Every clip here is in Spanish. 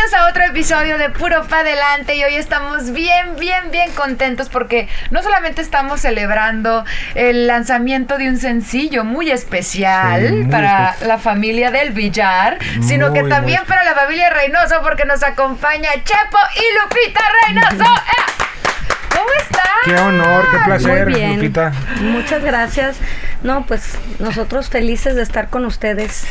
a otro episodio de Puro Pa' Adelante y hoy estamos bien, bien, bien contentos porque no solamente estamos celebrando el lanzamiento de un sencillo muy especial Sí, muy para espe- la familia del Villar, sino que también para la familia Reynoso porque nos acompaña Chepo y Lupita Reynoso. ¡Eh! ¿Cómo están? Qué honor, qué placer, Muy bien. Lupita. Muchas gracias. No, pues nosotros felices de estar con ustedes.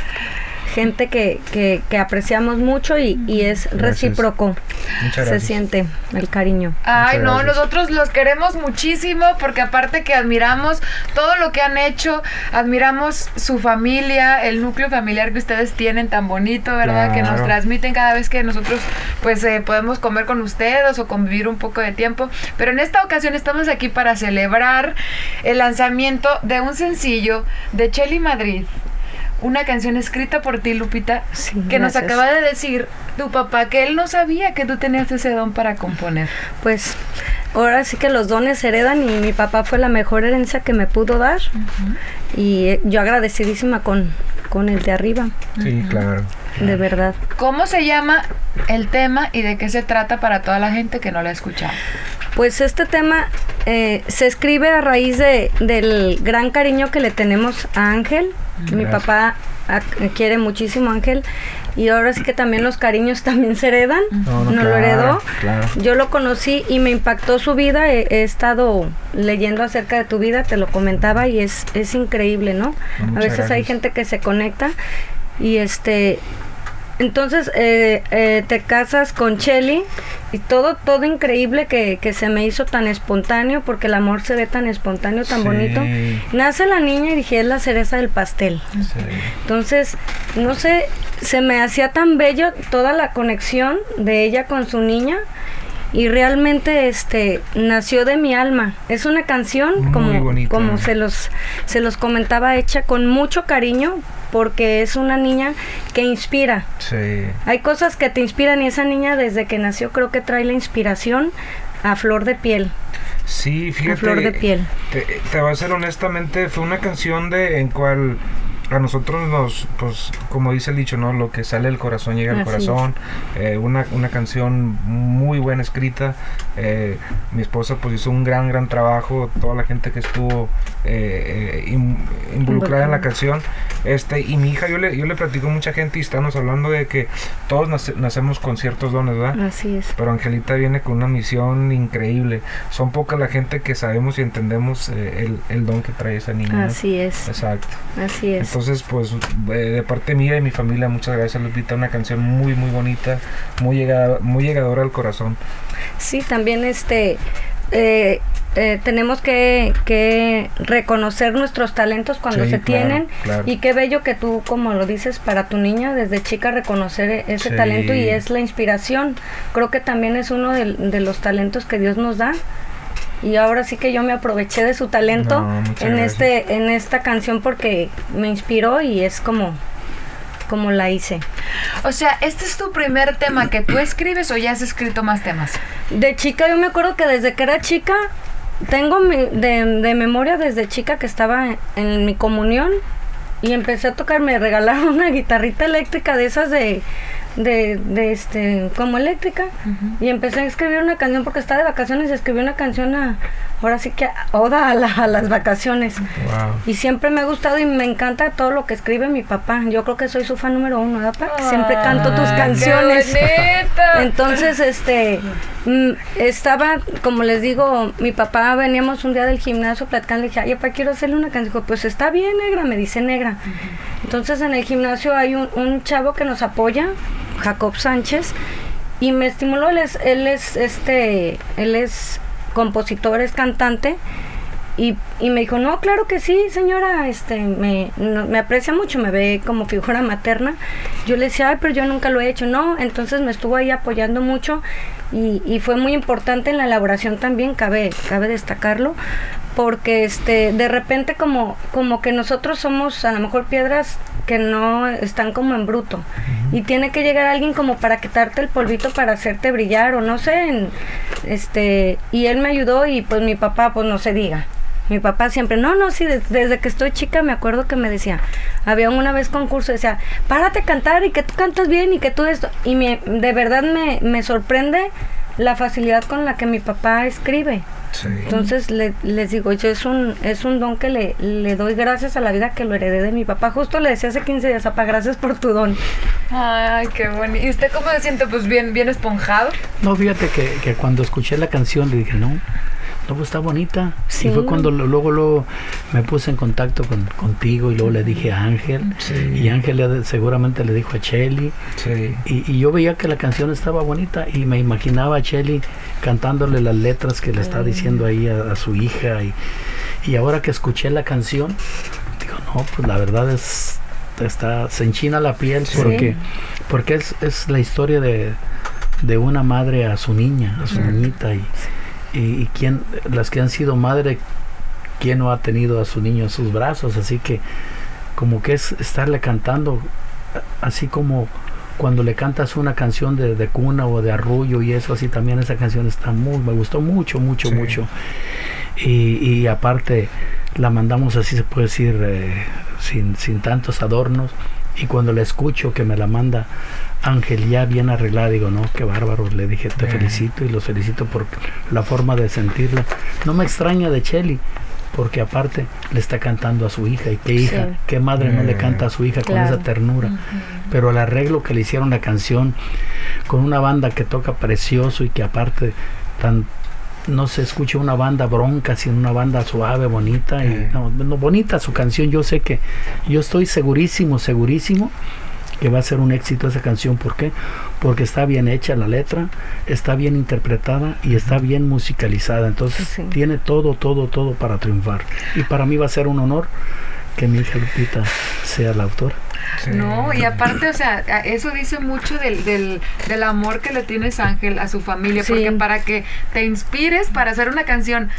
Gente que, que, que apreciamos mucho y, y es Gracias. recíproco. Muchas Se gracias. siente el cariño. Ay, no, nosotros los queremos muchísimo porque aparte que admiramos todo lo que han hecho, admiramos su familia, el núcleo familiar que ustedes tienen tan bonito, ¿verdad? Que nos transmiten cada vez que nosotros pues eh, podemos comer con ustedes o convivir un poco de tiempo. Pero en esta ocasión estamos aquí para celebrar el lanzamiento de un sencillo de Chelly Madrid. Una canción escrita por ti, Lupita, Sí, que nos acaba de decir tu papá que él no sabía que tú tenías ese don para componer. Pues ahora sí que los dones se heredan y mi papá fue la mejor herencia que me pudo dar. Y eh, yo agradecidísima con, con el de arriba, Sí, claro. de verdad. ¿Cómo se llama el tema y de qué se trata para toda la gente que no lo ha escuchado? Pues este tema eh, se escribe a raíz de, del gran cariño que le tenemos a Ángel. Mi papá a- quiere muchísimo a Ángel y ahora sí que también los cariños también se heredan. No, lo heredó. claro. Yo lo conocí y me impactó su vida. He, he estado leyendo acerca de tu vida, te lo comentaba y es, es increíble, ¿no? a veces hay gente que se conecta y este entonces eh, eh, te casas con Chelly y todo todo increíble que, que se me hizo tan espontáneo porque el amor se ve tan espontáneo tan Sí. bonito nace la niña y dije es la cereza del pastel Sí. entonces no sé se me hacía tan bello toda la conexión de ella con su niña y realmente este nació de mi alma es una canción Muy como bonita. como se los se los comentaba hecha con mucho cariño porque es una niña que inspira Sí. hay cosas que te inspiran y esa niña desde que nació creo que trae la inspiración a flor de piel Sí, fíjate. flor de piel. Te, te voy a ser honestamente, fue una canción de en cual a nosotros nos, pues, como dice el dicho, ¿no? Lo que sale del corazón llega al corazón. Eh, una, una canción muy buena escrita. Eh, mi esposa pues hizo un gran, gran trabajo. Toda la gente que estuvo eh, in- involucrada en la canción. Este, y mi hija, yo le, yo le platico a mucha gente y estamos hablando de que todos nace- nacemos con ciertos dones, ¿verdad? así es Pero Angelita viene con una misión increíble. Son poca la gente que sabemos y entendemos eh, el, el don que trae esa niña. así es Exacto. así es Entonces, pues, eh, de parte mía y mi familia, muchas gracias, Lupita. Una canción muy, muy bonita, muy, llegada, muy llegadora al corazón. Sí, también este eh, eh, tenemos que, que reconocer nuestros talentos cuando Sí, se claro, tienen claro. y qué bello que tú, como lo dices, para tu niña desde chica reconocer e- ese Sí. talento y es la inspiración. Creo que también es uno de, los talentos que Dios nos da. Y ahora sí que yo me aproveché de su talento No, en gracias. este en esta canción porque me inspiró y es como como la hice. O sea, ¿este es tu primer tema que tú escribes o ya has escrito más temas? De chica, yo me acuerdo que desde que era chica, tengo mi- de, de memoria desde chica que estaba en, en mi comunión y empecé a tocar, me regalaron una guitarrita eléctrica de esas de, de, de este, como eléctrica. Y empecé a escribir una canción porque estaba de vacaciones y escribí una canción a, ahora sí que oda a, la- a las vacaciones. Wow. Y siempre me ha gustado y me encanta todo lo que escribe mi papá. Yo creo que soy su fan número uno, ¿verdad, papá? Siempre canto tus canciones. qué bonito. Entonces, este, mm, estaba, como les digo, mi papá veníamos un día del gimnasio platicando, le dije, ay, papá, quiero hacerle una canción. Dijo, pues está bien, negra, me dice negra. Entonces, en el gimnasio hay un, un chavo que nos apoya, Jacob Sánchez, y me estimuló, él es, él es, este, él es compositor, es cantante, y, y me dijo, no, claro que sí, señora, este, me, no- me aprecia mucho, me ve como figura materna. Yo le decía, ay, pero yo nunca lo he hecho, no, entonces me estuvo ahí apoyando mucho y, y fue muy importante en la elaboración también, cabe, cabe destacarlo, porque este de repente como como que nosotros somos a lo mejor piedras que no están como en bruto y tiene que llegar alguien como para quitarte el polvito para hacerte brillar o no sé en- este y él me ayudó y pues mi papá pues no se diga mi papá siempre, no, no, sí, des- desde que estoy chica me acuerdo que me decía, había una vez concurso, decía, párate a cantar y que tú cantas bien y que tú esto. Y me, de verdad me, me sorprende la facilidad con la que mi papá escribe. Sí. Entonces le- les digo, yo es un, es un don que le, le doy gracias a la vida que lo heredé de mi papá. Justo le decía hace 15 días, papá, gracias por tu don. Ay, qué bonito. ¿Y usted cómo se siente? Pues bien, bien esponjado. No, fíjate que, que cuando escuché la canción le dije, no, no, pues está bonita. Sí. Y fue cuando luego, luego me puse en contacto con, contigo y luego le dije a Ángel. Sí. Y Ángel le- seguramente le dijo a Chelly. Sí. Y, y yo veía que la canción estaba bonita y me imaginaba a Chelly cantándole las letras que le está diciendo ahí a, a su hija. Y, y ahora que escuché la canción, digo, no, pues la verdad es, está, se enchina la piel porque, porque es, es la historia de, de una madre a su niña, a su niñita. Y, y, y quién, las que han sido madre, quién no ha tenido a su niño en sus brazos. Así que como que es estarle cantando así como cuando le cantas una canción de, de cuna o de arrullo y eso así también esa canción está muy me gustó mucho mucho Sí. mucho y, y aparte la mandamos así se puede decir eh, sin, sin tantos adornos y cuando la escucho que me la manda Ángel ya bien arreglada digo no qué bárbaro le dije te Bien. felicito y los felicito por la forma de sentirla no me extraña de Chelly porque aparte le está cantando a su hija y qué hija Sí. qué madre no le Bien. canta a su hija con esa ternura pero el arreglo que le hicieron la canción con una banda que toca precioso y que aparte tan no se escucha una banda bronca sino una banda suave bonita y no, no, bonita su canción yo sé que yo estoy segurísimo segurísimo que va a ser un éxito esa canción ¿por qué? porque está bien hecha la letra está bien interpretada y está bien musicalizada entonces Sí. tiene todo todo todo para triunfar y para mí va a ser un honor que mi hija Lupita sea la autora Sí. No, y aparte, o sea, eso dice mucho del, del, del amor que le tienes Ángel a su familia, Sí. porque para que te inspires para hacer una canción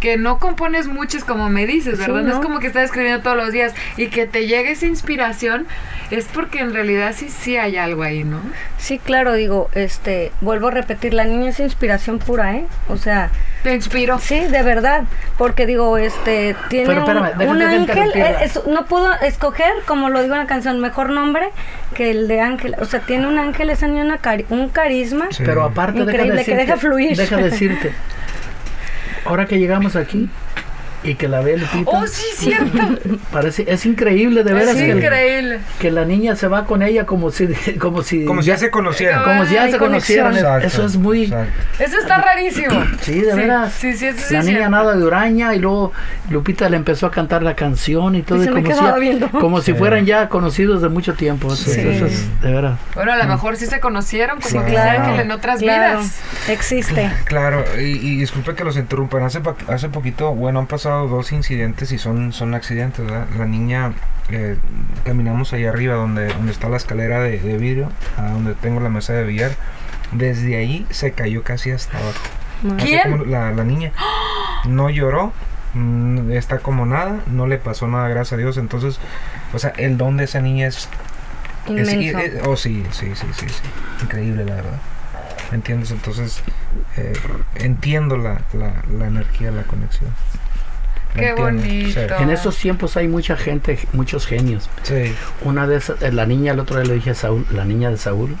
que no compones muchas como me dices, Sí, ¿verdad? no. es como que estás escribiendo todos los días y que te llegue esa inspiración, es porque en realidad sí, sí hay algo ahí, ¿no? Sí, claro, digo, este, vuelvo a repetir, la niña es inspiración pura, ¿eh? O sea, Te inspiro. sí, de verdad, porque digo, este, tiene Pero espérame, un, que ángel, eh, es- no pudo escoger, como lo digo en la canción, mejor nombre que el de ángel, o sea, tiene un ángel, esa niña una cari- un carisma, Sí. Pero aparte, deja Increíble, que decirte, deja fluir. Deja decirte. Ahora que llegamos aquí y que la ve Lupita, Oh, sí, cierto. parece, es increíble de veras es que, increíble. que la niña se va con ella como si, como si, Como si ya se conocieran. como si ya Hay se conexión. conocieran. Exacto, Eso es muy, exacto. Eso está rarísimo. sí, de veras. Sí, sí, eso sí la niña cierto. nada de Uraña y luego Lupita le empezó a cantar la canción y todo, Y y como, si, viendo. como si Sí. fueran ya conocidos de mucho tiempo. Eso- Sí. Eso es de veras. Bueno, a lo mejor sí se conocieron, como Sí, dice claro. En otras claro, vidas. existe. Claro, y, y disculpe que los interrumpan. Hace, hace poquito, bueno, han pasado dos incidentes y son, son accidentes, ¿verdad? La niña, eh, caminamos ahí arriba donde, donde está la escalera de, de vidrio, a donde tengo la mesa de billar. Desde ahí se cayó casi hasta abajo. ¿Quién? La, la niña. No lloró, mm, está como nada, no le pasó nada, gracias a Dios. Entonces, o sea, el don de esa niña es es- Inmenso. eh, oh, sí, sí, sí, sí, sí. Increíble, la verdad. ¿Me entiendes? Entonces, eh, entiendo la, la, la energía, la conexión. Qué bonito. En estos tiempos hay mucha gente, muchos genios. Sí. Una de esas, eh, la niña, el otro día le dije a Saúl, la niña de Saúl,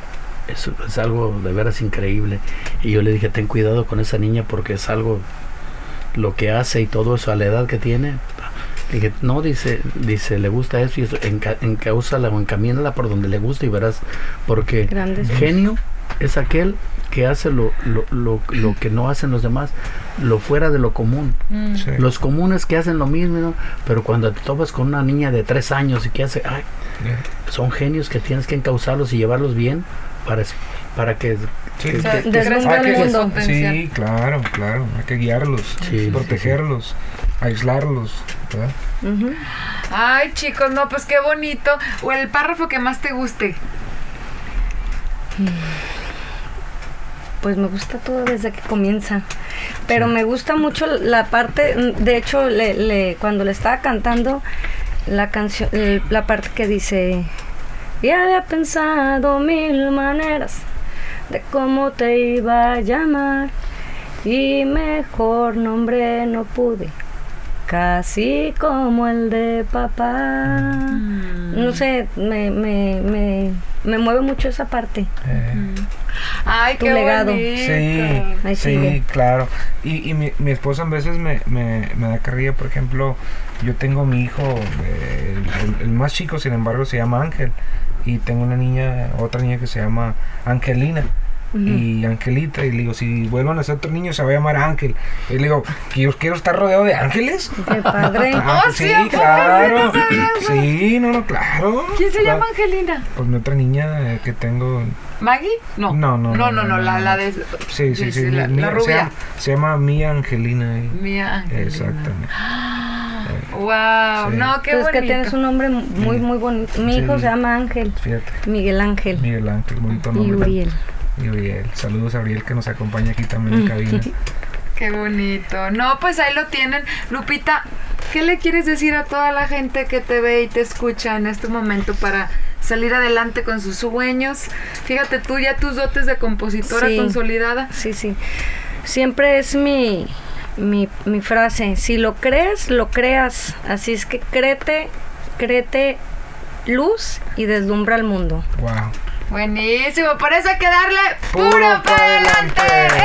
es, es algo de veras increíble. Y yo le dije, ten cuidado con esa niña porque es algo, lo que hace y todo eso a la edad que tiene. Le dije, no, dice, dice, le gusta eso y eso, enca, encaúzala o encamínala por donde le gusta y verás, porque Grandes genio es aquel que hace lo, lo, lo, lo que no hacen los demás, lo fuera de lo común. Mm. sí. Los comunes que hacen lo mismo, ¿no? pero cuando te topas con una niña de tres años y que hace, ay, son genios que tienes que encauzarlos y llevarlos bien para, para que, Sí. que- O sea, que- que- deslumbra Hay el que- mundo. potencial. sí, claro, claro. Hay que guiarlos, Sí, protegerlos, aislarlos. Ay, chicos, no, pues qué bonito. O el párrafo que más te guste. Pues me gusta todo desde que comienza. Pero me gusta mucho la parte, mm, de hecho, le, le- cuando le estaba cantando la canción, la parte que dice, ya había pensado mil maneras de cómo te iba a llamar y mejor nombre no pude. Casi como el de papá. No sé, me, me, me, me mueve mucho esa parte. Eh, Ay, Tu qué legado. bonito. Sí, sí, claro. Y, y mi, mi esposa a veces me, me, me da carrilla, por ejemplo, yo tengo mi hijo, eh, el, el más chico, sin embargo, se llama Ángel. Y tengo una niña, otra niña que se llama Angelina. Y Angelita, y le digo, si vuelvan a ser otro niño, se va a llamar Ángel. Y le digo, que yo quiero estar rodeado de ángeles. Qué padre. Ah, Oh, sí, claro. Sí, no. Sí, no, no, claro. ¿Quién se Claro. llama Angelina? Pues mi otra niña eh, que tengo. ¿Maggie? No. No, no, No, no, no, no, no, la, no. la de. Sí, sí, sí. La, la se rubia. llama- Se llama, Mía Angelina. y- Mía Angelina. Exactamente. Wow, Sí. no, qué Pues bonito. que tienes un nombre muy, muy bonito. Mi hijo Sí. se llama Ángel, Fíjate. Miguel Ángel Miguel Ángel, bonito y nombre. Uriel. Y Uriel. Saludos a Uriel que nos acompaña aquí también en cabina. Qué bonito. No, pues ahí lo tienen. Lupita, ¿qué le quieres decir a toda la gente que te ve y te escucha en este momento para salir adelante con sus sueños? Fíjate tú ya tus dotes de compositora Sí. consolidada. Sí, sí. Siempre es mi, mi, mi frase. Si lo crees, lo creas. Así es que créete, créete luz y deslumbra al mundo. Wow. Buenísimo, por eso hay que darle Puro puro pa' para adelante. adelante.